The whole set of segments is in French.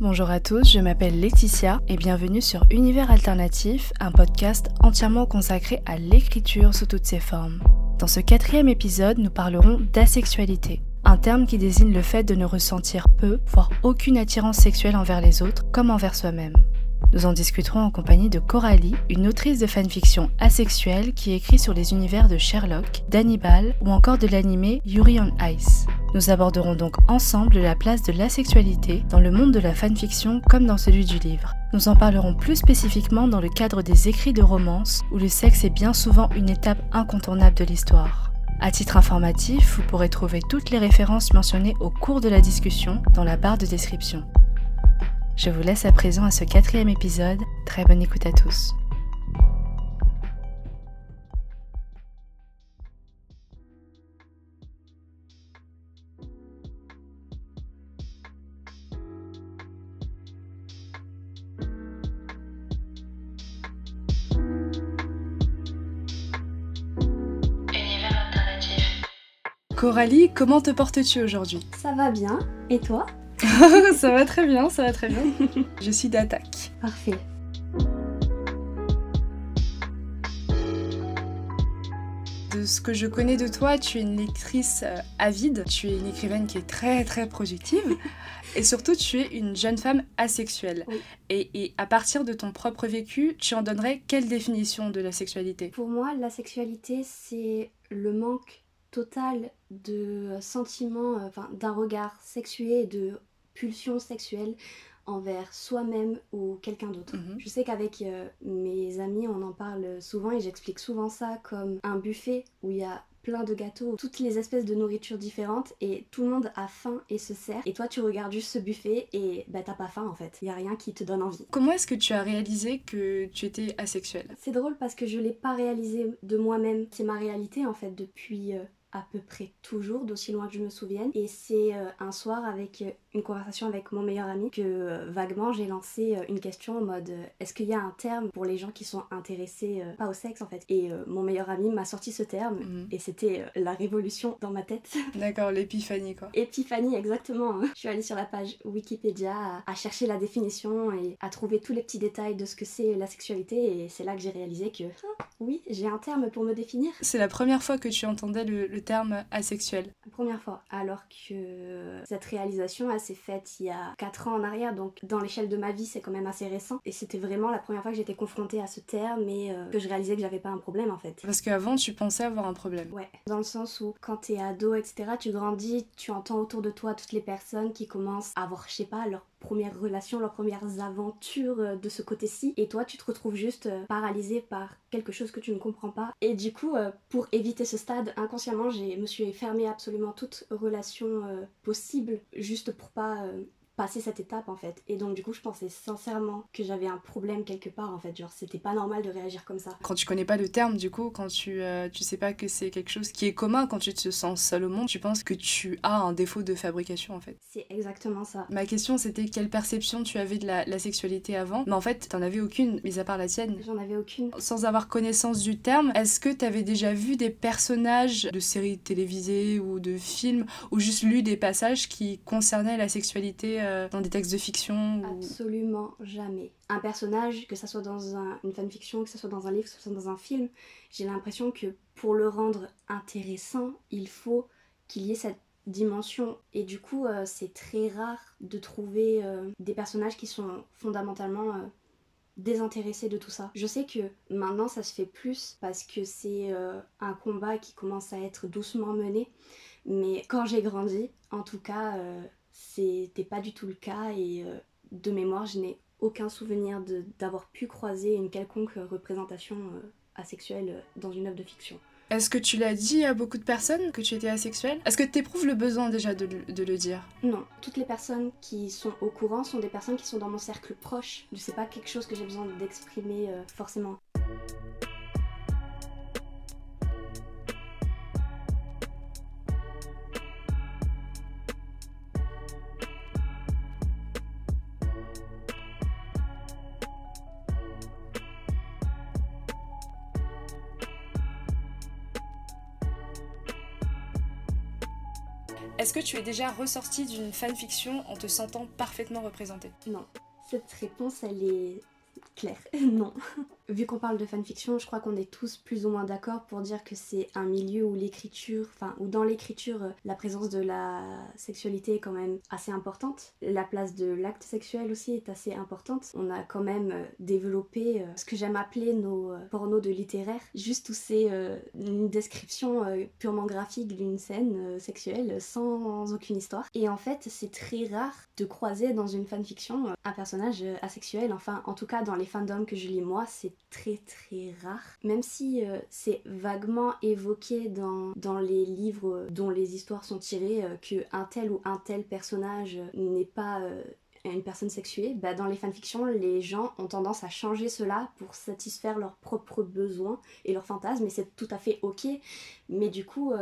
Bonjour à tous, je m'appelle Laetitia et bienvenue sur Univers Alternatif, un podcast entièrement consacré à l'écriture sous toutes ses formes. Dans ce quatrième épisode, nous parlerons d'asexualité, un terme qui désigne le fait de ne ressentir peu, voire aucune attirance sexuelle envers les autres comme envers soi-même. Nous en discuterons en compagnie de Coralie, une autrice de fanfiction asexuelle qui écrit sur les univers de Sherlock, d'Hannibal ou encore de l'animé Yuri on Ice. Nous aborderons donc ensemble la place de l'asexualité dans le monde de la fanfiction comme dans celui du livre. Nous en parlerons plus spécifiquement dans le cadre des écrits de romance où le sexe est bien souvent une étape incontournable de l'histoire. À titre informatif, vous pourrez trouver toutes les références mentionnées au cours de la discussion dans la barre de description. Je vous laisse à présent à ce quatrième épisode. Très bonne écoute à tous. Coralie, comment te portes-tu aujourd'hui? Ça va bien. Et toi? ça va très bien, ça va très bien. Je suis d'attaque. Parfait. De ce que je connais de toi, tu es une lectrice euh, avide, tu es une écrivaine qui est très très productive et surtout tu es une jeune femme asexuelle. Et, et, à partir de ton propre vécu, tu en donnerais quelle définition de la sexualité? Pour moi, la sexualité, c'est le manque total de sentiments, euh, enfin d'un regard sexué de pulsion sexuelle envers soi-même ou quelqu'un d'autre. Mhm. Je sais qu'avec euh, mes amis, on en parle souvent et j'explique souvent ça comme un buffet où il y a plein de gâteaux, toutes les espèces de nourriture différentes et tout le monde a faim et se sert. Et toi, tu regardes juste ce buffet et bah t'as pas faim en fait. Il y a rien qui te donne envie. Comment est-ce que tu as réalisé que tu étais asexuelle? C'est drôle parce que je l'ai pas réalisé de moi-même. C'est ma réalité en fait depuis euh, à peu près toujours, d'aussi loin que je me souvienne. Et c'est euh, un soir avec euh, une conversation avec mon meilleur ami que euh, vaguement j'ai lancé une question en mode est-ce qu'il y a un terme pour les gens qui sont intéressés pas au sexe en fait? Et mon meilleur ami m'a sorti ce terme Mhm. et c'était la révolution dans ma tête. D'accord, l'épiphanie quoi. Épiphanie, exactement. hein. Je suis allée sur la page Wikipédia à, à chercher la définition et à trouver tous les petits détails de ce que c'est la sexualité et c'est là que j'ai réalisé que ah, oui, j'ai un terme pour me définir. C'est la première fois que tu entendais le, le terme asexuel. La première fois, alors que cette réalisation, elle s'est faite il y a 4 ans en arrière, donc dans l'échelle de ma vie, c'est quand même assez récent. Et c'était vraiment la première fois que j'étais confrontée à ce terme et euh, que je réalisais que j'avais pas un problème en fait. Parce qu'avant, tu pensais avoir un problème. Ouais, dans le sens où quand t'es ado, etc., tu grandis, tu entends autour de toi toutes les personnes qui commencent à avoir, je sais pas, leur premières relations, leurs premières aventures euh, de ce côté-ci. Et toi, tu te retrouves juste euh, paralysé par quelque chose que tu ne comprends pas. Et du coup, euh, pour éviter ce stade, inconsciemment, je me suis fermée absolument toute relation possible, juste pour pas passer cette étape en fait. Et donc du coup, je pensais sincèrement que j'avais un problème quelque part en fait. Genre, c'était pas normal de réagir comme ça. Quand tu connais pas le terme, du coup, quand tu, euh, tu sais pas que c'est quelque chose qui est commun, quand tu te sens seul au monde, tu penses que tu as un défaut de fabrication en fait. C'est exactement ça. Ma question c'était quelle perception tu avais de la, la sexualité avant, mais en fait t'en avais aucune, mis à part la tienne. J'en avais aucune. Sans avoir connaissance du terme, est-ce que t'avais déjà vu des personnages de séries télévisées ou de films, ou juste lu des passages qui concernaient la sexualité euh, dans des textes de fiction. Absolument jamais. Un personnage, que ça soit dans un- une fanfiction, que ça soit dans un livre, que ça soit dans un film, j'ai l'impression que pour le rendre intéressant, il faut qu'il y ait cette dimension. Et du coup, euh, c'est très rare de trouver euh, des personnages qui sont fondamentalement désintéressés de tout ça. Je sais que maintenant ça se fait plus parce que c'est un combat qui commence à être doucement mené. Mais quand j'ai grandi, en tout cas, c'était pas du tout le cas et euh, de mémoire, je n'ai aucun souvenir d'avoir pu croiser une quelconque représentation euh, asexuelle euh, dans une œuvre de fiction. Est-ce que tu l'as dit à beaucoup de personnes que tu étais asexuelle? Est-ce que t'éprouves le besoin déjà de, le- de le dire? Non, toutes les personnes qui sont au courant sont des personnes qui sont dans mon cercle proche. C'est pas quelque chose que j'ai besoin d'exprimer euh, forcément. Tu es déjà ressortie d'une fanfiction en te sentant parfaitement représentée? Non. Cette réponse, elle est claire. non. Vu qu'on parle de fanfiction, je crois qu'on est tous plus ou moins d'accord pour dire que c'est un milieu où l'écriture, enfin, où dans l'écriture, la présence de la sexualité est quand même assez importante. La place de l'acte sexuel aussi est assez importante. On a quand même euh, développé euh, ce que j'aime appeler nos euh, pornos de littéraire, juste où c'est une description purement graphique d'une scène sexuelle sans aucune histoire. Et en fait, c'est très rare de croiser dans une fanfiction un personnage asexuel. Enfin, en tout cas, dans les fandoms que je lis moi, c'est très très rare. Même si euh, c'est vaguement évoqué dans, les livres dont les histoires sont tirées, euh, que un tel ou un tel personnage n'est pas euh, une personne sexuée, bah dans les fanfictions, les gens ont tendance à changer cela pour satisfaire leurs propres besoins et leurs fantasmes, et c'est tout à fait ok. Mais du coup,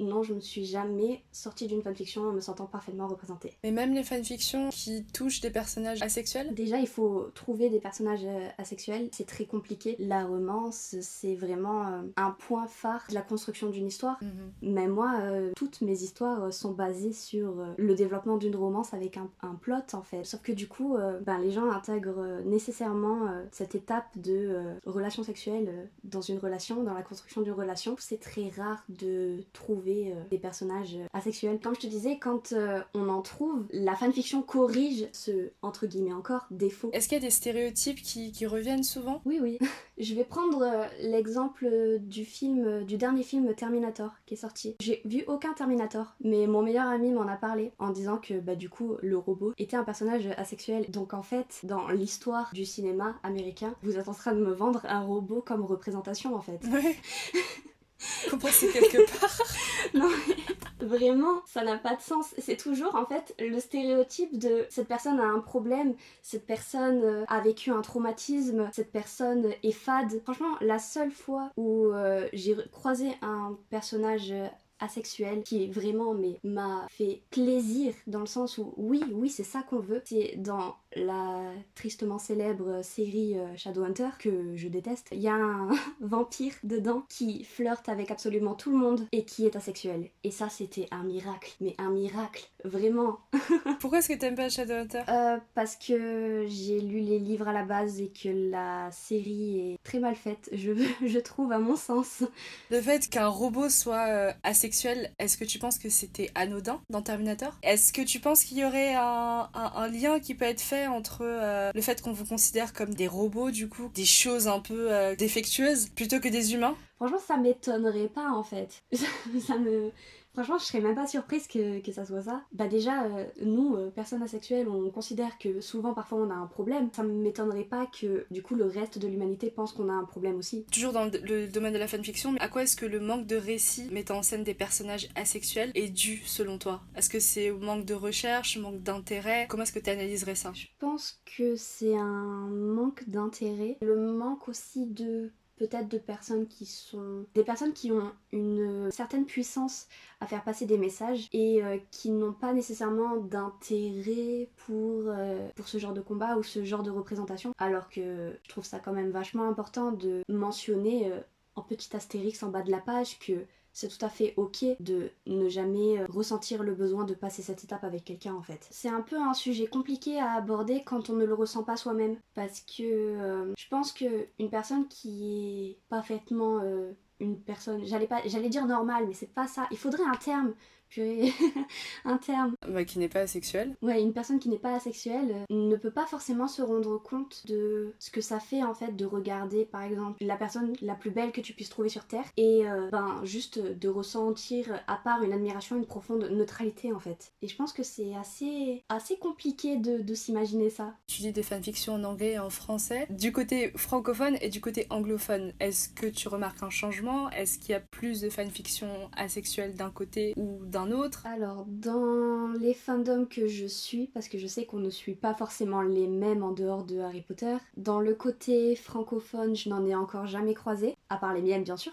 non, je ne suis jamais sortie d'une fanfiction en me sentant parfaitement représentée. Mais même les fanfictions qui touchent des personnages asexuels? Déjà, il faut trouver des personnages euh, asexuels. C'est très compliqué. La romance, c'est vraiment euh, un point phare de la construction d'une histoire. Mhm. Mais moi, euh, toutes mes histoires sont basées sur le développement d'une romance avec un, plot, en fait. Sauf que du coup, ben, les gens intègrent nécessairement cette étape de relation sexuelle dans une relation, dans la construction d'une relation. C'est très rare de trouver euh, des personnages euh, asexuels. Comme je te disais, quand euh, on en trouve, la fanfiction corrige ce, entre guillemets encore, défaut. Est-ce qu'il y a des stéréotypes qui, qui reviennent souvent? Oui, oui. je vais prendre l'exemple du film, du dernier film Terminator qui est sorti. J'ai vu aucun Terminator, mais mon meilleur ami m'en a parlé en disant que bah du coup le robot était un personnage asexuel. Donc en fait, dans l'histoire du cinéma américain, vous êtes en train de me vendre un robot comme représentation en fait. Ouais. Compenser quelque part. non, mais vraiment, ça n'a pas de sens. C'est toujours en fait le stéréotype de cette personne a un problème, cette personne euh, a vécu un traumatisme, cette personne est fade. Franchement, la seule fois où euh, j'ai croisé un personnage asexuel qui vraiment m'a fait plaisir dans le sens où oui oui c'est ça qu'on veut. C'est dans la tristement célèbre série euh, Shadowhunter que je déteste. Il y a un vampire dedans qui flirte avec absolument tout le monde et qui est asexuel. Et ça c'était un miracle. Mais un miracle vraiment. Pourquoi est-ce que t'aimes pas Shadowhunter? Euh, parce que j'ai lu les livres à la base et que la série est très mal faite je, je trouve à mon sens. Le fait qu'un robot soit euh, asexuel est-ce que tu penses que c'était anodin dans Terminator? Est-ce que tu penses qu'il y aurait un, lien qui peut être fait entre euh, le fait qu'on vous considère comme des robots, du coup, des choses un peu euh, défectueuses, plutôt que des humains? Franchement, ça m'étonnerait pas en fait. ça me Franchement, je serais même pas surprise que, que ça soit ça. Bah déjà, euh, nous, euh, personnes asexuelles, on considère que souvent, parfois, on a un problème. Ça ne m'étonnerait pas que, du coup, le reste de l'humanité pense qu'on a un problème aussi. Toujours dans le domaine de la fanfiction, mais à quoi est-ce que le manque de récit mettant en scène des personnages asexuels est dû, selon toi? Est-ce que c'est au manque de recherche, manque d'intérêt? Comment est-ce que tu analyserais ça? Je pense que c'est un manque d'intérêt. Le manque aussi de peut-être de personnes qui sont des personnes qui ont une certaine puissance à faire passer des messages et euh, qui n'ont pas nécessairement d'intérêt pour, euh, pour ce genre de combat ou ce genre de représentation. Alors que je trouve ça quand même vachement important de mentionner euh, en petit astérix en bas de la page que c'est tout à fait ok de ne jamais euh, ressentir le besoin de passer cette étape avec quelqu'un en fait. C'est un peu un sujet compliqué à aborder quand on ne le ressent pas soi-même parce que euh, je pense que une personne qui est parfaitement euh, une personne, j'allais pas j'allais dire normale mais c'est pas ça. Il faudrait un terme purée, un terme. Bah, qui n'est pas asexuel. Ouais, une personne qui n'est pas asexuelle euh, ne peut pas forcément se rendre compte de ce que ça fait en fait de regarder par exemple la personne la plus belle que tu puisses trouver sur Terre et euh, ben juste de ressentir à part une admiration, une profonde neutralité en fait. Et je pense que c'est assez, assez compliqué de, de s'imaginer ça. Tu dis des fanfictions en anglais et en français. Du côté francophone et du côté anglophone, est-ce que tu remarques un changement? Est-ce qu'il y a plus de fanfictions asexuelles d'un côté ou d'un Alors, dans les fandoms que je suis, parce que je sais qu'on ne suit pas forcément les mêmes en dehors de Harry Potter, dans le côté francophone, je n'en ai encore jamais croisé, à part les miennes bien sûr.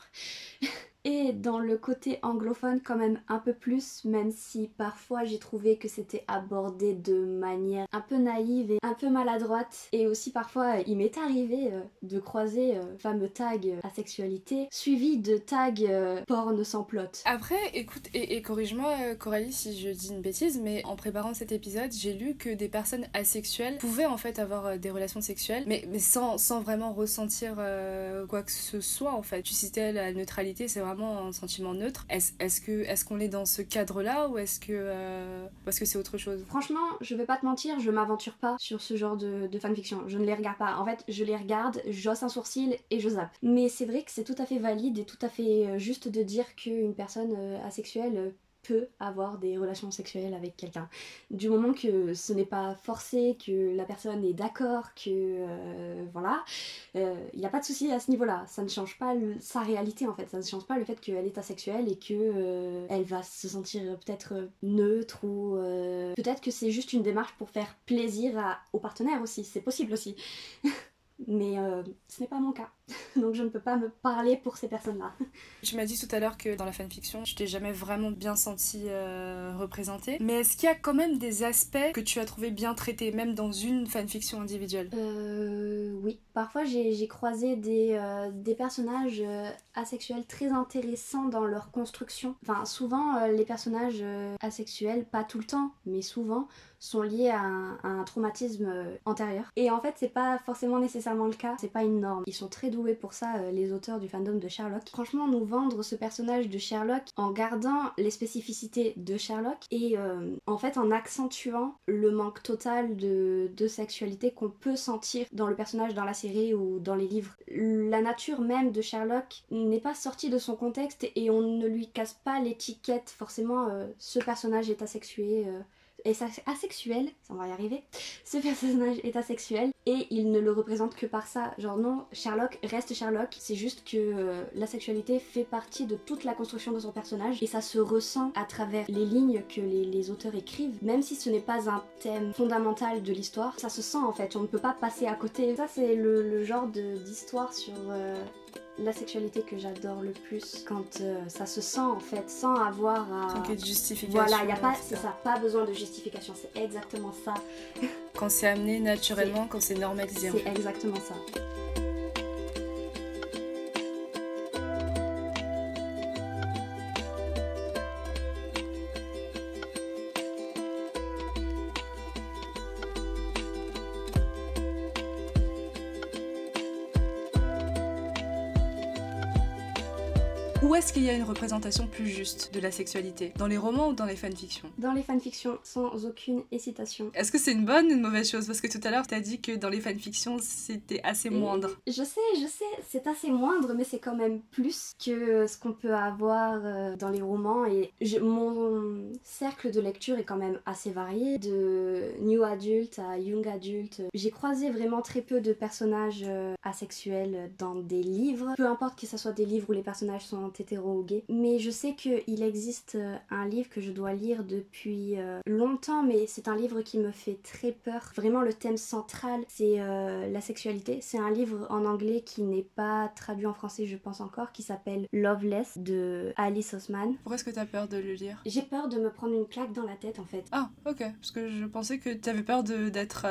Et dans le côté anglophone quand même un peu plus, même si parfois j'ai trouvé que c'était abordé de manière un peu naïve et un peu maladroite. Et aussi parfois il m'est arrivé euh, de croiser euh, fameux tag euh, asexualité suivi de tags porn sans plot. Après, écoute, et, corrige-moi Coralie si je dis une bêtise, mais en préparant cet épisode, j'ai lu que des personnes asexuelles pouvaient en fait avoir des relations sexuelles, mais, mais sans, sans vraiment ressentir quoi que ce soit en fait. Tu citais la neutralité, c'est vraiment un sentiment neutre. Est-ce est que est-ce qu'on est dans ce cadre-là ou est-ce que parce que c'est autre chose? Franchement, je vais pas te mentir, je m'aventure pas sur ce genre de, de fanfiction. Je ne les regarde pas. En fait, je les regarde, j'osse un sourcil et je zappe. Mais c'est vrai que c'est tout à fait valide et tout à fait euh, juste de dire qu'une personne euh, asexuelle euh, avoir des relations sexuelles avec quelqu'un. Du moment que ce n'est pas forcé, que la personne est d'accord, que voilà, il n'y a pas de souci à ce niveau-là. Ça ne change pas sa réalité en fait. Ça ne change pas le fait qu'elle est asexuelle et que elle va se sentir peut-être neutre ou peut-être que c'est juste une démarche pour faire plaisir à, au partenaire aussi. C'est possible aussi. Mais euh, ce n'est pas mon cas. Donc je ne peux pas me parler pour ces personnes-là. Tu m'as dit tout à l'heure que dans la fanfiction, tu t'es jamais vraiment bien senti euh, représentée. Mais est-ce qu'il y a quand même des aspects que tu as trouvé bien traités, même dans une fanfiction individuelle? Euh. Oui. Parfois j'ai croisé des, euh, des personnages asexuels très intéressants dans leur construction. Enfin, souvent les personnages asexuels, pas tout le temps, mais souvent, sont liés à un, traumatisme euh, antérieur. Et en fait, c'est pas forcément le cas, c'est pas une norme. Ils sont très doués pour ça, euh, les auteurs du fandom de Sherlock. Franchement, nous vendre ce personnage de Sherlock en gardant les spécificités de Sherlock et euh, en fait en accentuant le manque total de, de sexualité qu'on peut sentir dans le personnage dans la série ou dans les livres. La nature même de Sherlock n'est pas sortie de son contexte et on ne lui casse pas l'étiquette forcément ce personnage est asexué est asexuel, on va y arriver, ce personnage est asexuel et il ne le représente que par ça. Genre non, Sherlock reste Sherlock, c'est juste que euh, la sexualité fait partie de toute la construction de son personnage et ça se ressent à travers les lignes que les, auteurs écrivent, même si ce n'est pas un thème fondamental de l'histoire, ça se sent en fait, on ne peut pas passer à côté. Ça c'est le, genre d'histoire sur... Euh, la sexualité que j'adore le plus quand euh, ça se sent en fait sans avoir à sans qu'il y ait de justification voilà il y a pas c'est ça pas besoin de justification c'est exactement ça. Quand c'est amené naturellement quand c'est normalisé c'est exactement ça est-ce qu'il y a une représentation plus juste de la sexualité Dans les romans ou dans les fanfictions? Dans les fanfictions, sans aucune hésitation. Est-ce que c'est une bonne ou une mauvaise chose? Parce que tout à l'heure, tu as dit que dans les fanfictions, c'était assez moindre. Je sais, je sais, c'est assez moindre, mais c'est quand même plus que ce qu'on peut avoir euh, dans les romans. Et mon cercle de lecture est quand même assez varié, de new adult à young adult. J'ai croisé vraiment très peu de personnages euh, asexuels dans des livres, peu importe que ce soit des livres où les personnages sont hétéro Mais je sais qu'il existe euh, un livre que je dois lire depuis euh, longtemps, mais c'est un livre qui me fait très peur. Vraiment, le thème central, c'est euh, la sexualité. C'est un livre en anglais qui n'est pas traduit en français, je pense encore, qui s'appelle Loveless de Alice Osman. Pourquoi est-ce que tu as peur de le lire? J'ai peur de me prendre une claque dans la tête, en fait. Ah, ok. Parce que je pensais que tu avais peur d'être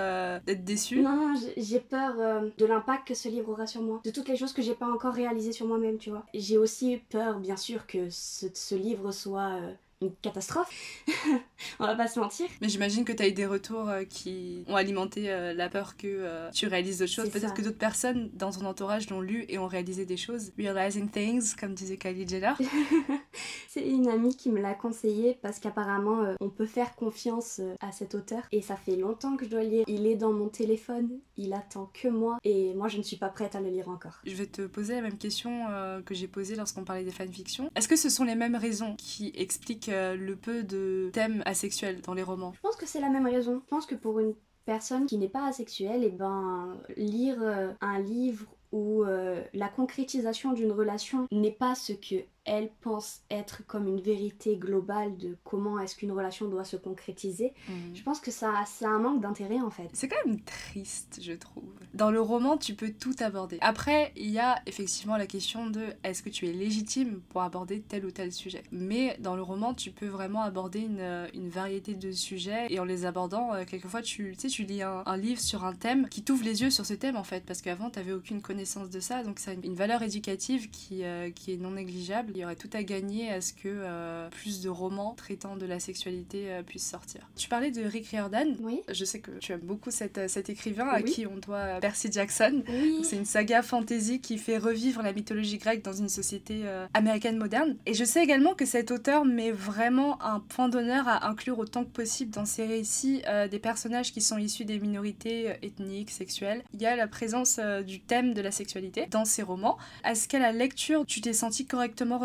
d'être déçu. Non, j'ai peur de l'impact que ce livre aura sur moi, de toutes les choses que j'ai pas encore réalisées sur moi-même, tu vois. J'ai aussi peur bien sûr, que ce, livre soit euh, une catastrophe. On va pas se mentir. Mais j'imagine que tu as eu des retours euh, qui ont alimenté euh, la peur que tu réalises d'autres choses. Peut-être que d'autres personnes dans ton entourage l'ont lu et ont réalisé des choses. Realizing things, comme disait Kylie Jenner. C'est une amie qui me l'a conseillé parce qu'apparemment on peut faire confiance à cet auteur. Et ça fait longtemps que je dois lire. Il est dans mon téléphone, il attend que moi et moi je ne suis pas prête à le lire encore. Je vais te poser la même question que j'ai posée lorsqu'on parlait des fanfictions. Est-ce que ce sont les mêmes raisons qui expliquent euh, le peu de thèmes asexuels dans les romans Je pense que c'est la même raison. Je pense que pour une personne qui n'est pas asexuelle, et eh ben lire euh, un livre où euh, la concrétisation d'une relation n'est pas ce que elle pense être comme une vérité globale de comment est-ce qu'une relation doit se concrétiser. Mhm. Je pense que ça, c'est un manque d'intérêt en fait. C'est quand même triste, je trouve. Dans le roman, tu peux tout aborder. Après, il y a effectivement la question de est-ce que tu es légitime pour aborder tel ou tel sujet. Mais dans le roman, tu peux vraiment aborder une, euh, une variété de sujets et en les abordant, euh, quelquefois, tu, tu sais, tu lis un, un livre sur un thème qui t'ouvre les yeux sur ce thème en fait, parce qu'avant, tu n'avais aucune connaissance de ça. Donc, c'est une, une valeur éducative qui, euh, qui est non négligeable. Il y aurait tout à gagner à ce que euh, plus de romans traitant de la sexualité euh, puissent sortir. Tu parlais de Rick Riordan. Oui. Je sais que tu aimes beaucoup cet, euh, cet écrivain à qui on doit Percy Jackson. Oui. C'est une saga fantasy qui fait revivre la mythologie grecque dans une société américaine moderne. Et je sais également que cet auteur met vraiment un point d'honneur à inclure autant que possible dans ses récits des personnages qui sont issus des minorités ethniques, sexuelles. Il y a la présence du thème de la sexualité dans ses romans. Est-ce qu'à la lecture, tu t'es senti correctement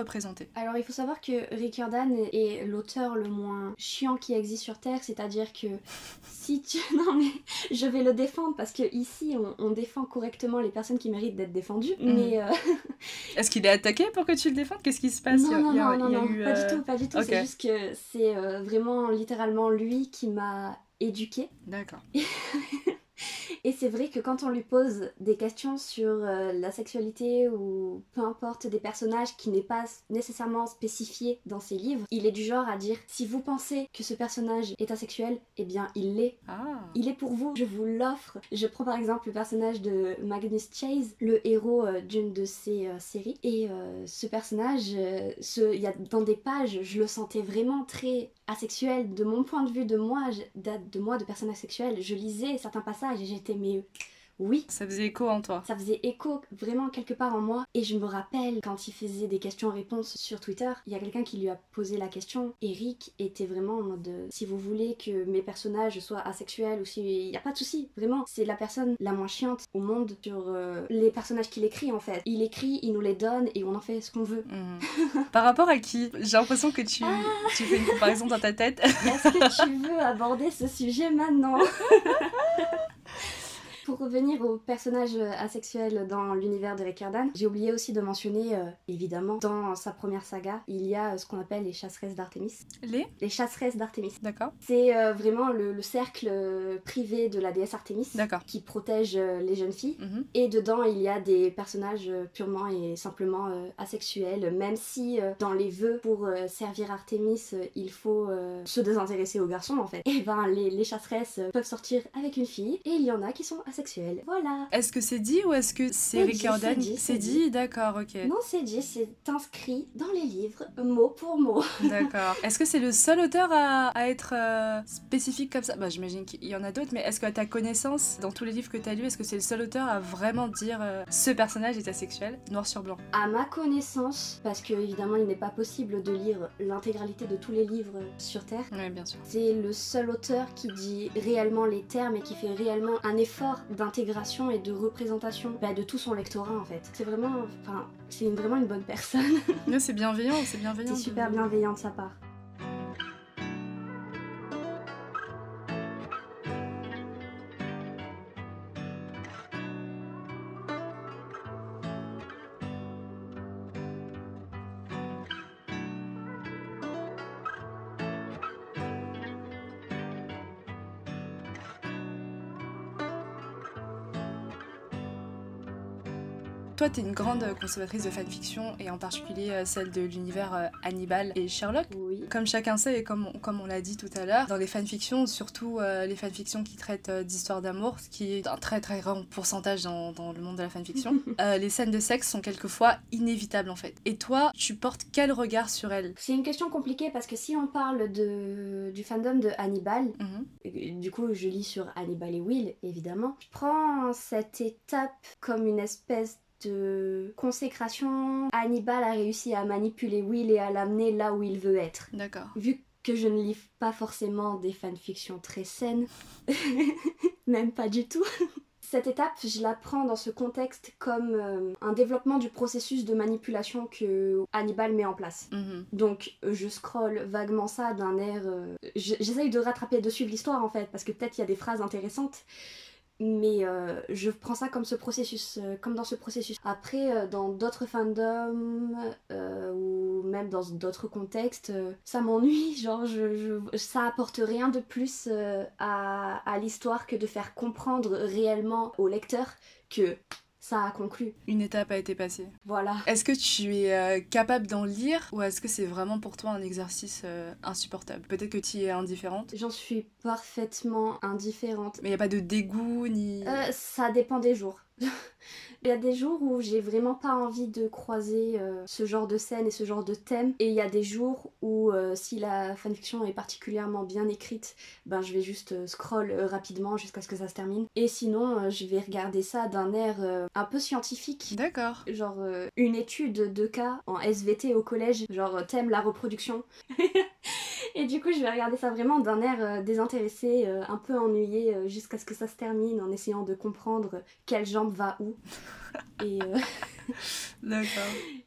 Alors il faut savoir que Rick Riordan est l'auteur le moins chiant qui existe sur Terre, c'est-à-dire que si tu... Non mais je vais le défendre parce que ici on, on défend correctement les personnes qui méritent d'être défendues, mais... euh, Est-ce qu'il est attaqué pour que tu le défendes? Qu'est-ce qui se passe? Non, non, a- non, non, eu, pas euh, du tout, pas du tout, c'est juste que c'est euh, vraiment littéralement lui qui m'a éduquée. D'accord. Et c'est vrai que quand on lui pose des questions sur euh, la sexualité ou peu importe des personnages qui n'est pas nécessairement spécifié dans ses livres, il est du genre à dire si vous pensez que ce personnage est asexuel, eh bien il l'est. Ah. Il est pour vous, je vous l'offre. Je prends par exemple le personnage de Magnus Chase, le héros euh, d'une de ses euh, séries. Et ce personnage, ce- y a dans des pages, je le sentais vraiment très asexuel. De mon point de vue, de moi, de moi, de personne asexuelle, je lisais certains passages et j'étais mais oui. Ça faisait écho en toi. Ça faisait écho vraiment quelque part en moi. Et je me rappelle quand il faisait des questions-réponses sur Twitter, il y a quelqu'un qui lui a posé la question. Eric était vraiment en mode euh, si vous voulez que mes personnages soient asexuels ou si. Il n'y a pas de souci, vraiment. C'est la personne la moins chiante au monde sur euh, les personnages qu'il écrit en fait. Il écrit, il nous les donne et on en fait ce qu'on veut. Mhm. Par rapport à qui? J'ai l'impression que tu, tu fais une comparaison dans ta tête. Est-ce que tu veux aborder ce sujet maintenant? Pour revenir au personnage asexuel dans l'univers de Ricardan, j'ai oublié aussi de mentionner, euh, évidemment, dans sa première saga, il y a euh, ce qu'on appelle les chasseresses d'Artémis. Les Les chasseresses d'Artémis. D'accord. C'est euh, vraiment le, le cercle euh, privé de la déesse Artémis qui protège euh, les jeunes filles. Mhm. Et dedans, il y a des personnages euh, purement et simplement euh, asexuels, même si euh, dans les vœux pour euh, servir Artémis, euh, il faut euh, se désintéresser aux garçons en fait. Et ben, les, les chasseresses euh, peuvent sortir avec une fille, et il y en a qui sont Voilà. Est-ce que c'est dit ou est-ce que c'est Jordan c'est dit, dit, d'accord, ok. Non, c'est dit, c'est inscrit dans les livres, mot pour mot. D'accord. Est-ce que c'est le seul auteur à, à être euh, spécifique comme ça? Bah, j'imagine qu'il y en a d'autres, mais est-ce qu'à ta connaissance, dans tous les livres que tu as lus, est-ce que c'est le seul auteur à vraiment dire euh, ce personnage est asexuel, noir sur blanc? À ma connaissance, parce que évidemment, il n'est pas possible de lire l'intégralité de tous les livres sur Terre. Oui, bien sûr. C'est le seul auteur qui dit réellement les termes et qui fait réellement un effort d'intégration et de représentation bah, de tout son lectorat en fait. C'est vraiment, enfin, c'est une- vraiment une bonne personne. C'est bienveillant, c'est bienveillant. C'est super bienveillant de sa part. Toi, t'es une grande consommatrice de fanfiction et en particulier euh, celle de l'univers euh, Hannibal et Sherlock. Oui. Comme chacun sait et comme on, comme on l'a dit tout à l'heure, dans les fanfictions, surtout euh, les fanfictions qui traitent euh, d'histoires d'amour, ce qui est un très très grand pourcentage dans, dans le monde de la fanfiction, euh, les scènes de sexe sont quelquefois inévitables en fait. Et toi, tu portes quel regard sur elles? C'est une question compliquée parce que si on parle de, du fandom de Hannibal, Mhm. du coup je lis sur Hannibal et Will évidemment, je prends cette étape comme une espèce de consécration. Hannibal a réussi à manipuler Will et à l'amener là où il veut être. D'accord. Vu que je ne lis pas forcément des fanfictions très saines, même pas du tout. Cette étape, je la prends dans ce contexte comme euh, un développement du processus de manipulation que Hannibal met en place. Mhm. Donc je scrolle vaguement ça d'un air... euh, J'essaye de rattraper, de suivre l'histoire en fait, parce que peut-être il y a des phrases intéressantes, mais euh, je prends ça comme ce processus, euh, comme dans ce processus. Après, euh, dans d'autres fandoms ou même dans d'autres contextes, ça m'ennuie. Genre, je, ça apporte rien de plus à l'histoire que de faire comprendre réellement au lecteur que ça a conclu. Une étape a été passée. Voilà. Est-ce que tu es euh, capable d'en lire ou est-ce que c'est vraiment pour toi un exercice euh, insupportable? Peut-être que tu es indifférente J'en suis parfaitement indifférente. Mais il n'y a pas de dégoût ni... Euh, ça dépend des jours. Il y a des jours où j'ai vraiment pas envie de croiser euh, ce genre de scène et ce genre de thème. Et il y a des jours où, euh, si la fanfiction est particulièrement bien écrite, ben je vais juste euh, scroll rapidement jusqu'à ce que ça se termine. Et sinon, je vais regarder ça d'un air un peu scientifique. D'accord. Genre une étude de cas en SVT au collège, genre thème la reproduction. et du coup, je vais regarder ça vraiment d'un air désintéressé, un peu ennuyé, jusqu'à ce que ça se termine, en essayant de comprendre quelle jambe va où. Et, euh, D'accord.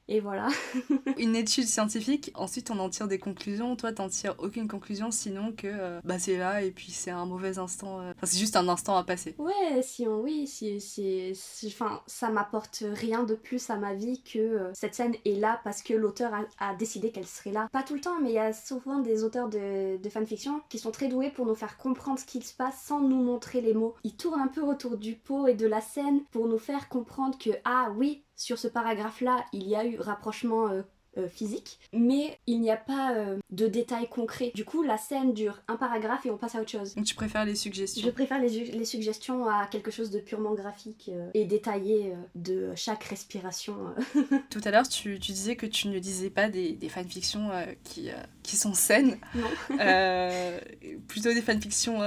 Et voilà. Une étude scientifique, ensuite on en tire des conclusions. Toi, t'en tires aucune conclusion sinon que euh, bah c'est là et puis c'est un mauvais instant. Euh, enfin, c'est juste un instant à passer. Ouais, si on, oui, si, si, enfin, ça m'apporte rien de plus à ma vie que cette scène est là parce que l'auteur a, décidé qu'elle serait là. Pas tout le temps, mais il y a souvent des auteurs de, de fanfiction qui sont très doués pour nous faire comprendre ce qu'il se passe sans nous montrer les mots. Ils tournent un peu autour du pot et de la scène pour nous faire comprendre que ah oui, sur ce paragraphe-là, il y a eu rapprochement euh, physique, mais il n'y a pas euh, de détails concrets. Du coup, la scène dure un paragraphe et on passe à autre chose. Donc tu préfères les suggestions? Je préfère les, les suggestions à quelque chose de purement graphique euh, et détaillé de chaque respiration. Tout à l'heure, tu, tu, disais que tu ne disais pas des, des fanfictions qui, qui sont saines. Non. plutôt des fanfictions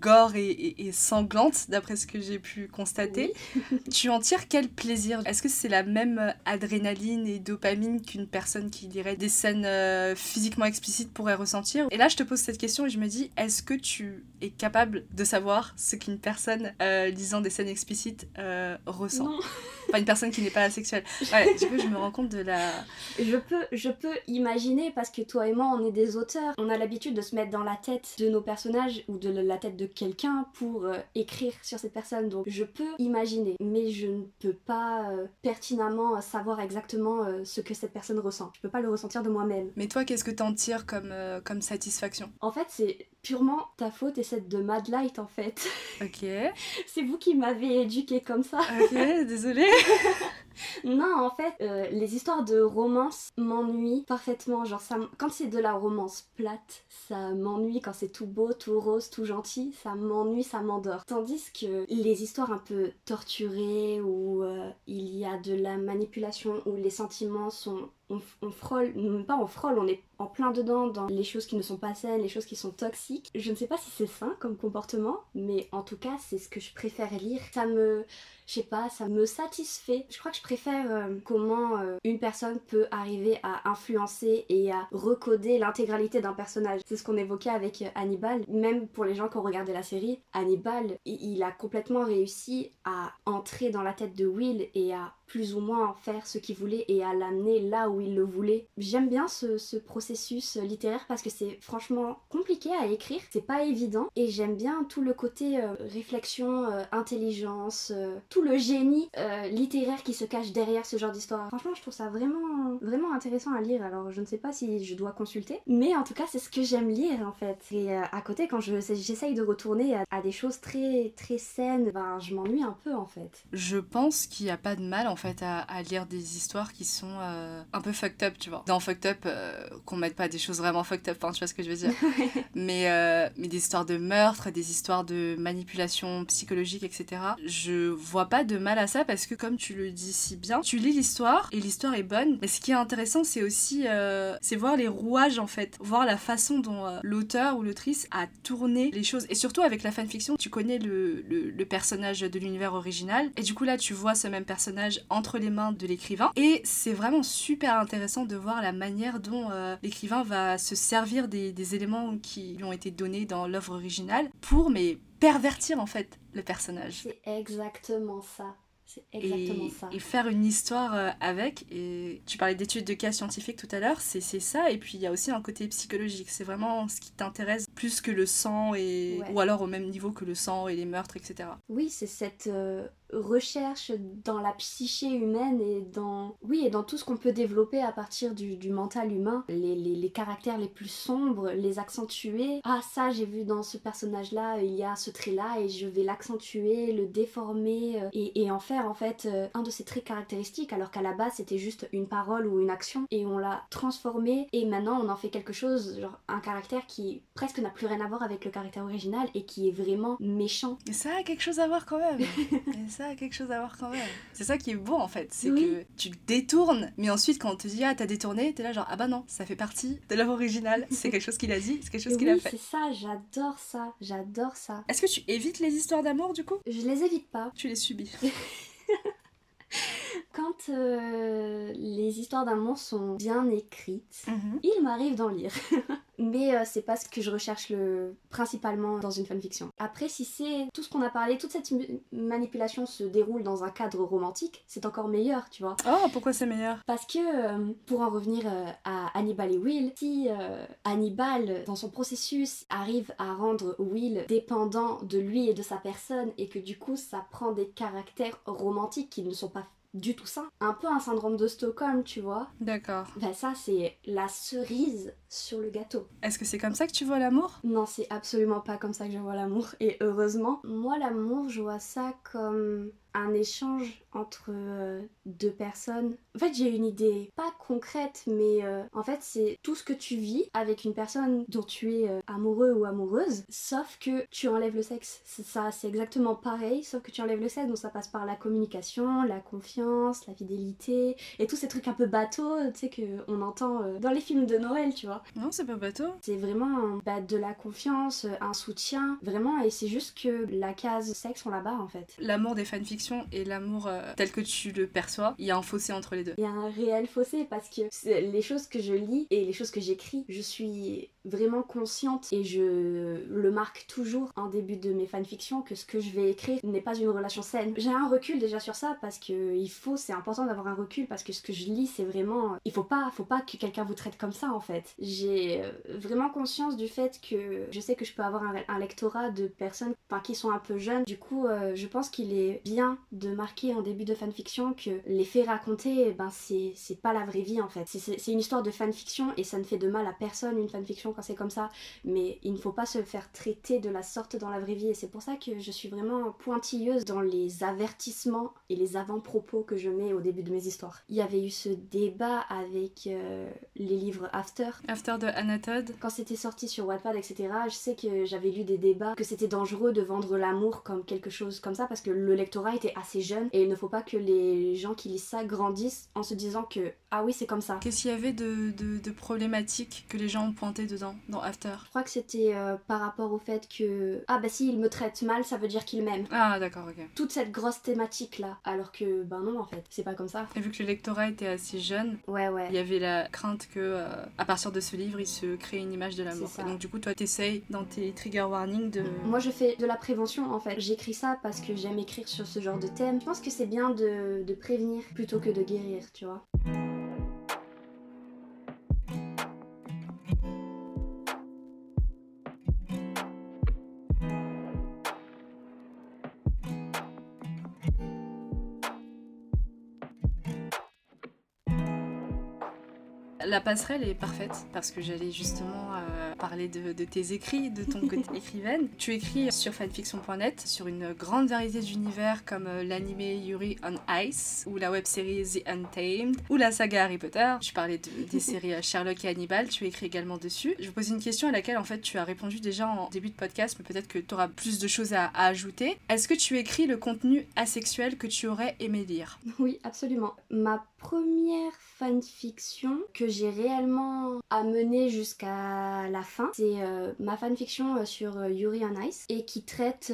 gore et, et, sanglantes, d'après ce que j'ai pu constater. tu en tires quel plaisir? Est-ce que c'est la même adrénaline et dopamine qu'une personne qui lirait des scènes euh, physiquement explicites pourrait ressentir. Et là, je te pose cette question et je me dis, est-ce que tu es capable de savoir ce qu'une personne euh, lisant des scènes explicites euh, ressent? Enfin, une personne qui n'est pas asexuelle. Ouais, du coup, je me rends compte de la... Je peux, je peux imaginer, parce que toi et moi, on est des auteurs, on a l'habitude de se mettre dans la tête de nos personnages ou de la tête de quelqu'un pour écrire sur cette personne. Donc, je peux imaginer, mais je ne peux pas pertinemment savoir exactement ce que cette personne ressent. Je peux pas le ressentir de moi-même. Mais toi, qu'est-ce que t'en tires comme, euh, comme satisfaction? En fait, c'est purement ta faute et celle de Mad Light en fait. Ok. c'est vous qui m'avez éduqué comme ça. Ok, désolée. non, en fait, euh, les histoires de romance m'ennuient parfaitement. Genre, ça, quand c'est de la romance plate, ça m'ennuie. Quand c'est tout beau, tout rose, tout gentil, ça m'ennuie, ça m'endort. Tandis que les histoires un peu torturées, où euh, il y a de la manipulation, où les sentiments sont on, on, frôle, pas on frôle, on est en plein dedans dans les choses qui ne sont pas saines, les choses qui sont toxiques. Je ne sais pas si c'est sain comme comportement, mais en tout cas, c'est ce que je préfère lire. Ça me, je sais pas, ça me satisfait. Je crois que je préfère euh, comment euh, une personne peut arriver à influencer et à recoder l'intégralité d'un personnage. C'est ce qu'on évoquait avec euh, Hannibal. Même pour les gens qui ont regardé la série, Hannibal, il a complètement réussi à entrer dans la tête de Will et à plus ou moins faire ce qu'il voulait et à l'amener là où il le voulait. J'aime bien ce, ce, processus littéraire parce que c'est franchement compliqué à écrire, c'est pas évident et j'aime bien tout le côté réflexion, intelligence, tout le génie euh, littéraire qui se cache derrière ce genre d'histoire. Franchement, je trouve ça vraiment, vraiment intéressant à lire. Alors, je ne sais pas si je dois consulter, mais en tout cas, c'est ce que j'aime lire en fait. Et euh, à côté, quand j'essaye de retourner à, des choses très, très saines, ben, je m'ennuie un peu en fait. Je pense qu'il n'y a pas de mal en fait à, lire des histoires qui sont euh, un peu fucked up, tu vois. Dans fucked up, qu'on mette pas des choses vraiment fucked up, hein, tu vois ce que je veux dire. mais, mais des histoires de meurtre, des histoires de manipulation psychologique, etc. Je vois pas de mal à ça parce que comme tu le dis si bien, tu lis l'histoire et l'histoire est bonne. Mais ce qui est intéressant, c'est aussi euh, c'est voir les rouages en fait, voir la façon dont euh, l'auteur ou l'autrice a tourné les choses. Et surtout avec la fanfiction, tu connais le, le, personnage de l'univers original et du coup là tu vois ce même personnage entre les mains de l'écrivain et c'est vraiment super intéressant de voir la manière dont euh, l'écrivain va se servir des, des éléments qui lui ont été donnés dans l'œuvre originale pour mais pervertir en fait le personnage. C'est exactement ça. C'est exactement et, ça. Et faire une histoire euh, avec. Et tu parlais d'études de cas scientifiques tout à l'heure, c'est ça. Et puis il y a aussi un côté psychologique. C'est vraiment ce qui t'intéresse plus que le sang et Ouais. ou alors au même niveau que le sang et les meurtres, etc. Oui, c'est cette euh, recherche dans la psyché humaine et dans oui et dans tout ce qu'on peut développer à partir du, du mental humain, les, les- les caractères les plus sombres, les accentuer. Ah ça j'ai vu dans ce personnage là, il y a ce trait là et je vais l'accentuer, le déformer euh, et, et en faire en fait euh, un de ses traits caractéristiques alors qu'à la base c'était juste une parole ou une action et on l'a transformé et maintenant on en fait quelque chose, genre un caractère qui presque n'a plus rien à voir avec le caractère original et qui est vraiment méchant. Ça a quelque chose à voir quand même. et ça a quelque chose à voir quand même. C'est ça qui est beau en fait, c'est Oui. que tu détournes, mais ensuite quand on te dit ah t'as détourné, t'es là genre ah bah non, ça fait partie de l'œuvre originale, c'est quelque chose qu'il a dit, c'est quelque chose qu'il a fait. c'est ça, j'adore ça, j'adore ça. Est-ce que tu évites les histoires d'amour du coup? Je les évite pas. Tu les subis. Quand euh, les histoires d'amour sont bien écrites, Mhm. il m'arrive d'en lire. Mais euh, c'est pas ce que je recherche le... principalement dans une fanfiction. Après, si c'est tout ce qu'on a parlé, toute cette manipulation se déroule dans un cadre romantique, c'est encore meilleur, tu vois. Oh, pourquoi c'est meilleur? Parce que, euh, pour en revenir euh, à Hannibal et Will, si Hannibal, dans son processus, arrive à rendre Will dépendant de lui et de sa personne, et que du coup ça prend des caractères romantiques qui ne sont pas du tout ça, un peu un syndrome de Stockholm, tu vois, D'accord. ben ça c'est la cerise sur le gâteau. Est-ce que c'est comme ça que tu vois l'amour? Non, c'est absolument pas comme ça que je vois l'amour, et heureusement. Moi, l'amour, je vois ça comme un échange entre euh, deux personnes. En fait, j'ai une idée pas concrète, mais euh, en fait, c'est tout ce que tu vis avec une personne dont tu es euh, amoureux ou amoureuse, sauf que tu enlèves le sexe. C'est ça, c'est exactement pareil, sauf que tu enlèves le sexe, donc ça passe par la communication, la confiance, la fidélité, et tous ces trucs un peu bateaux, tu sais, qu'on entend dans les films de Noël, tu vois. Non, c'est pas bateau. C'est vraiment bah, de la confiance, un soutien, vraiment, et c'est juste que la case sexe, on la barre en fait. L'amour des fanfictions et l'amour euh, tel que tu le perçois, il y a un fossé entre les deux. Il y a un réel fossé parce que les choses que je lis et les choses que j'écris, je suis vraiment consciente et je le marque toujours en début de mes fanfictions que ce que je vais écrire n'est pas une relation saine. J'ai un recul déjà sur ça parce que il faut, c'est important d'avoir un recul parce que ce que je lis, c'est vraiment, il faut pas, faut pas que quelqu'un vous traite comme ça en fait. J'ai euh, vraiment conscience du fait que je sais que je peux avoir un, lectorat de personnes qui sont un peu jeunes. Du coup, euh, je pense qu'il est bien de marquer en début de fanfiction que les faits racontés, ben c'est pas la vraie vie en fait. C'est une histoire de fanfiction et ça ne fait de mal à personne une fanfiction quand c'est comme ça. Mais il ne faut pas se faire traiter de la sorte dans la vraie vie et c'est pour ça que je suis vraiment pointilleuse dans les avertissements et les avant-propos que je mets au début de mes histoires. Il y avait eu ce débat avec euh, les livres After After de Anna Todd, quand c'était sorti sur Wattpad, etc., je sais que j'avais lu des débats que c'était dangereux de vendre l'amour comme quelque chose comme ça parce que le lectorat était assez jeune et il ne faut pas que les gens qui lisent ça grandissent en se disant que ah oui c'est comme ça. qu'est-ce qu'il y avait de, de, de problématique que les gens ont pointé dedans, dans After? Je crois que c'était euh, par rapport au fait que ah bah si il me traite mal ça veut dire qu'il m'aime. Ah, d'accord, ok. Toute cette grosse thématique là alors que ben non en fait c'est pas comme ça. Et vu que le lectorat était assez jeune, Ouais ouais. il y avait la crainte que, euh, à partir de ce livre, il se crée une image de ça. Et donc, du coup, toi, t'essayes dans tes trigger warnings de. Moi je fais de la prévention en fait. J'écris ça parce que j'aime écrire sur ce genre de thème. Je pense que c'est bien de, de prévenir plutôt que de guérir, tu vois. La passerelle est parfaite parce que j'allais justement euh, parler de, de tes écrits, de ton côté écrivaine. Tu écris sur fanfiction.net sur une grande variété d'univers comme euh, l'animé Yuri on Ice ou la web-série The Untamed ou la saga Harry Potter. Tu parlais de- des séries euh, Sherlock et Hannibal, tu écris également dessus. Je vais poser une question à laquelle en fait tu as répondu déjà en début de podcast, mais peut-être que tu auras plus de choses à, à ajouter. Est-ce que tu écris le contenu asexuel que tu aurais aimé lire? Oui, absolument. Ma première fanfiction que j'ai réellement amenée jusqu'à la fin, c'est euh, ma fanfiction euh, sur euh, Yuri on Ice et qui traite.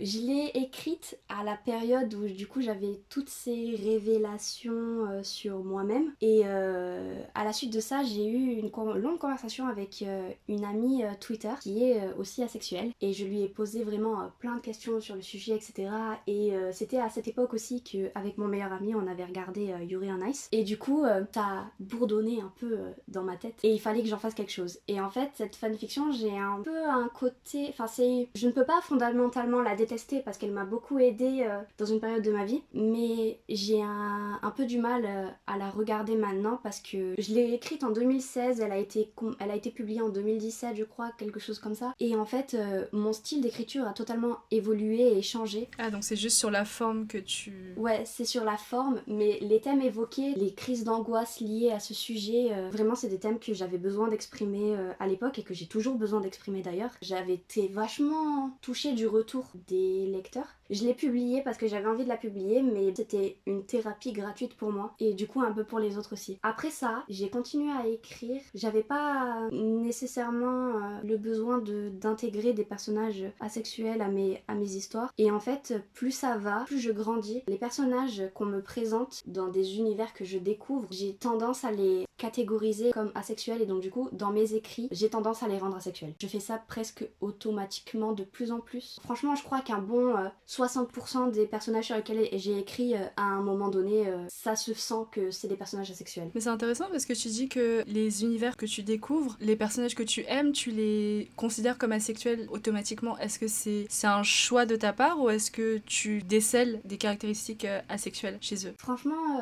je l'ai écrite à la période où du coup j'avais toutes ces révélations sur moi-même et à la suite de ça j'ai eu une longue conversation avec une amie Twitter qui est aussi asexuelle et je lui ai posé vraiment plein de questions sur le sujet etc et c'était à cette époque aussi que avec mon meilleur ami on avait regardé Yuri on nice. Et du coup, euh, ça a bourdonné un peu euh, dans ma tête et il fallait que j'en fasse quelque chose. Et en fait, cette fanfiction, j'ai un peu un côté. Enfin, c'est. Je ne peux pas fondamentalement la détester parce qu'elle m'a beaucoup aidé euh, dans une période de ma vie, mais j'ai un, un peu du mal à la regarder maintenant parce que je l'ai écrite en 2016, elle a été, elle a été publiée en 2017, je crois, quelque chose comme ça. Et en fait, mon style d'écriture a totalement évolué et changé. Ah, donc c'est juste sur la forme que tu. Ouais, c'est sur la forme, mais les thèmes évoqués, les crises d'angoisse liées à ce sujet, euh, vraiment c'est des thèmes que j'avais besoin d'exprimer euh, à l'époque et que j'ai toujours besoin d'exprimer d'ailleurs. J'avais été vachement touchée du retour des lecteurs. Je l'ai publié parce que j'avais envie de la publier, mais c'était une thérapie gratuite pour moi et du coup un peu pour les autres aussi. Après ça, j'ai continué à écrire. J'avais pas nécessairement euh, le besoin d'intégrer des personnages asexuels à mes, à mes histoires. Et en fait, plus ça va, plus je grandis. Les personnages qu'on me présente dans des univers que je découvre, j'ai tendance à les catégoriser comme asexuels et donc du coup dans mes écrits j'ai tendance à les rendre asexuels. Je fais ça presque automatiquement de plus en plus. Franchement je crois qu'un bon 60% euh, des personnages sur lesquels j'ai écrit euh, à un moment donné euh, ça se sent que c'est des personnages asexuels. Mais c'est intéressant parce que tu dis que les univers que tu découvres, les personnages que tu aimes, tu les considères comme asexuels automatiquement. Est-ce que c'est un choix de ta part ou est-ce que tu décèles des caractéristiques asexuelles chez eux? Franchement,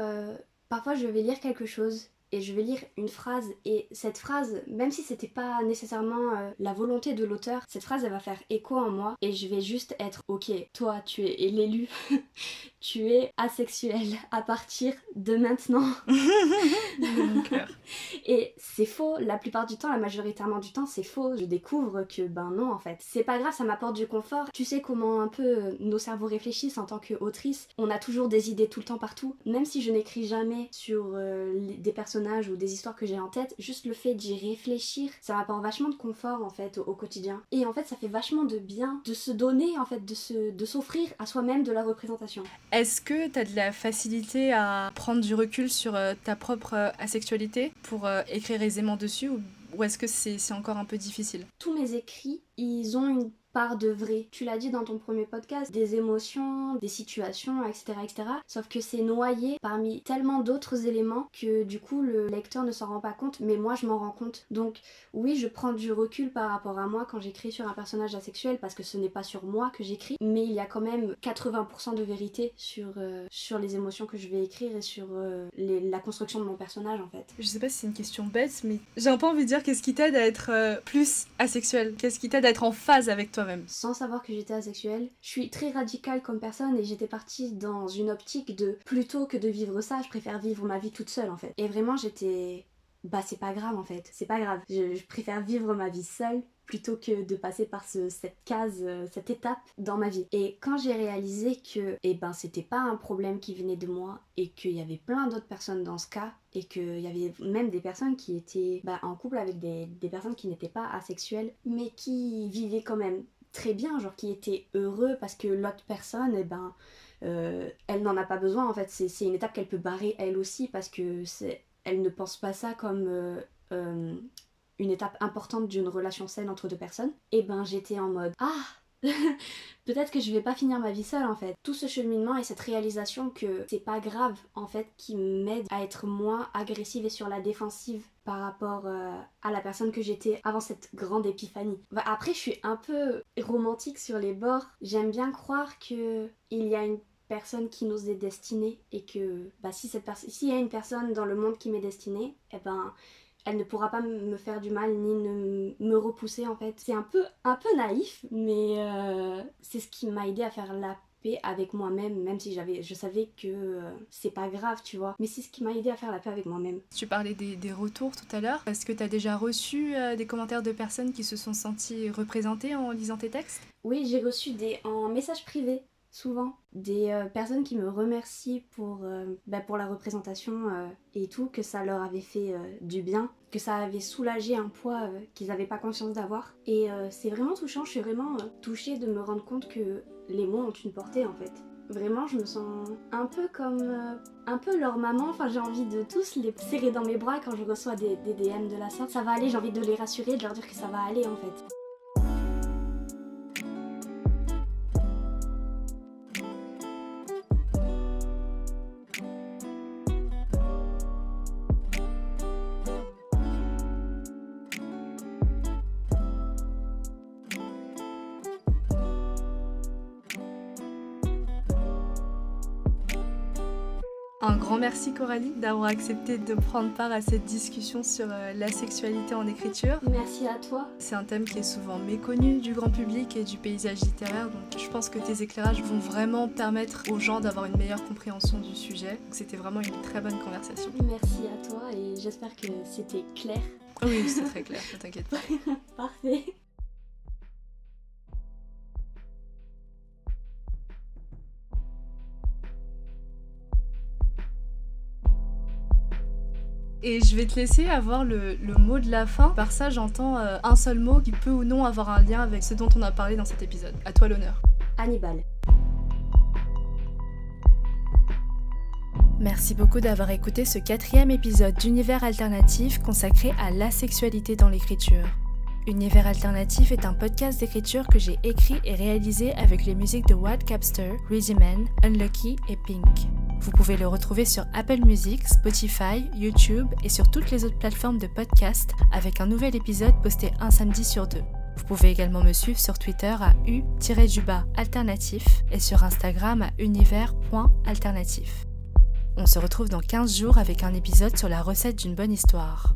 parfois je vais lire quelque chose et je vais lire une phrase et cette phrase, même si c'était pas nécessairement euh, la volonté de l'auteur, cette phrase elle va faire écho en moi et je vais juste être ok, toi tu es l'élu, tu es asexuel à partir de maintenant. et c'est faux, la plupart du temps, la majoritairement du temps c'est faux. Je découvre que ben non en fait, c'est pas grave, ça m'apporte du confort. Tu sais comment un peu euh, nos cerveaux réfléchissent en tant qu'autrice, on a toujours des idées tout le temps partout, même si je n'écris jamais sur euh, des personnes ou des histoires que j'ai en tête, juste le fait d'y réfléchir, ça m'apporte vachement de confort en fait au, quotidien. Et en fait, ça fait vachement de bien de se donner en fait, de se, de s'offrir à soi-même de la représentation. Est-ce que tu as de la facilité à prendre du recul sur euh, ta propre euh, asexualité pour euh, écrire aisément dessus ou, est-ce que c'est encore un peu difficile? Tous mes écrits, ils ont une de vrai. Tu l'as dit dans ton premier podcast, des émotions, des situations, etc. etc. Sauf que c'est noyé parmi tellement d'autres éléments que du coup le lecteur ne s'en rend pas compte, mais moi je m'en rends compte. Donc oui, je prends du recul par rapport à moi quand j'écris sur un personnage asexuel parce que ce n'est pas sur moi que j'écris, mais il y a quand même 80% de vérité sur, euh, sur les émotions que je vais écrire et sur euh, la construction de mon personnage en fait. Je sais pas si c'est une question bête, mais j'ai un peu envie de dire qu'est-ce qui t'aide à être euh, plus asexuel? Qu'est-ce qui t'aide à être en phase avec toi? Sans savoir que j'étais asexuelle. Je suis très radicale comme personne et j'étais partie dans une optique de plutôt que de vivre ça, je préfère vivre ma vie toute seule en fait. Et vraiment j'étais bah c'est pas grave en fait, c'est pas grave. Je, préfère vivre ma vie seule plutôt que de passer par cette case, euh, cette étape dans ma vie. Et quand j'ai réalisé que eh ben c'était pas un problème qui venait de moi et qu'il y avait plein d'autres personnes dans ce cas et qu'il y avait même des personnes qui étaient bah, en couple avec des, des personnes qui n'étaient pas asexuelles mais qui vivaient quand même très bien, genre qui était heureux parce que l'autre personne, eh ben, euh, elle n'en a pas besoin en fait. C'est une étape qu'elle peut barrer elle aussi parce que elle ne pense pas ça comme euh, euh, une étape importante d'une relation saine entre deux personnes. Et ben j'étais en mode ah peut-être que je vais pas finir ma vie seule en fait. Tout ce cheminement et cette réalisation que c'est pas grave en fait qui m'aide à être moins agressive et sur la défensive par rapport euh, à la personne que j'étais avant cette grande épiphanie. Bah, après je suis un peu romantique sur les bords. J'aime bien croire que il y a une personne qui nous est destinée et que bah, si cette s'il y a une personne dans le monde qui m'est destinée, eh ben elle ne pourra pas me faire du mal ni me repousser en fait. C'est un peu, un peu naïf, mais euh, c'est ce qui m'a aidé à faire la paix avec moi-même, même si j'avais, je savais que euh, c'est pas grave, tu vois. Mais c'est ce qui m'a aidé à faire la paix avec moi-même. Tu parlais des, retours tout à l'heure. Est-ce que tu as déjà reçu euh, des commentaires de personnes qui se sont senties représentées en lisant tes textes? Oui, j'ai reçu des en message privé souvent des euh, personnes qui me remercient pour, euh, bah, pour la représentation euh, et tout, que ça leur avait fait du bien, que ça avait soulagé un poids qu'ils n'avaient pas conscience d'avoir. Et c'est vraiment touchant, je suis vraiment touchée de me rendre compte que les mots ont une portée en fait. Vraiment, je me sens un peu comme un peu leur maman. Enfin, j'ai envie de tous les serrer dans mes bras quand je reçois des, des DM de la sorte. Ça va aller, j'ai envie de les rassurer, de leur dire que ça va aller en fait. Merci Coralie d'avoir accepté de prendre part à cette discussion sur euh, la sexualité en écriture. Merci à toi. C'est un thème qui est souvent méconnu du grand public et du paysage littéraire, donc je pense que tes éclairages vont vraiment permettre aux gens d'avoir une meilleure compréhension du sujet. C'était vraiment une très bonne conversation. Merci à toi et j'espère que c'était clair. Oui, c'est très clair, ne t'inquiète pas. Parfait. Et je vais te laisser avoir le, le mot de la fin. Par ça, j'entends euh, un seul mot qui peut ou non avoir un lien avec ce dont on a parlé dans cet épisode. À toi l'honneur. Hannibal. Merci beaucoup d'avoir écouté ce quatrième épisode d'Univers Alternatif consacré à la sexualité dans l'écriture. Univers Alternatif est un podcast d'écriture que j'ai écrit et réalisé avec les musiques de Wad Capster, Man, Unlucky et Pink. Vous pouvez le retrouver sur Apple Music, Spotify, YouTube et sur toutes les autres plateformes de podcast avec un nouvel épisode posté un samedi sur deux. Vous pouvez également me suivre sur Twitter à u-du-bas alternatif et sur Instagram à univers.alternatif. On se retrouve dans 15 jours avec un épisode sur la recette d'une bonne histoire.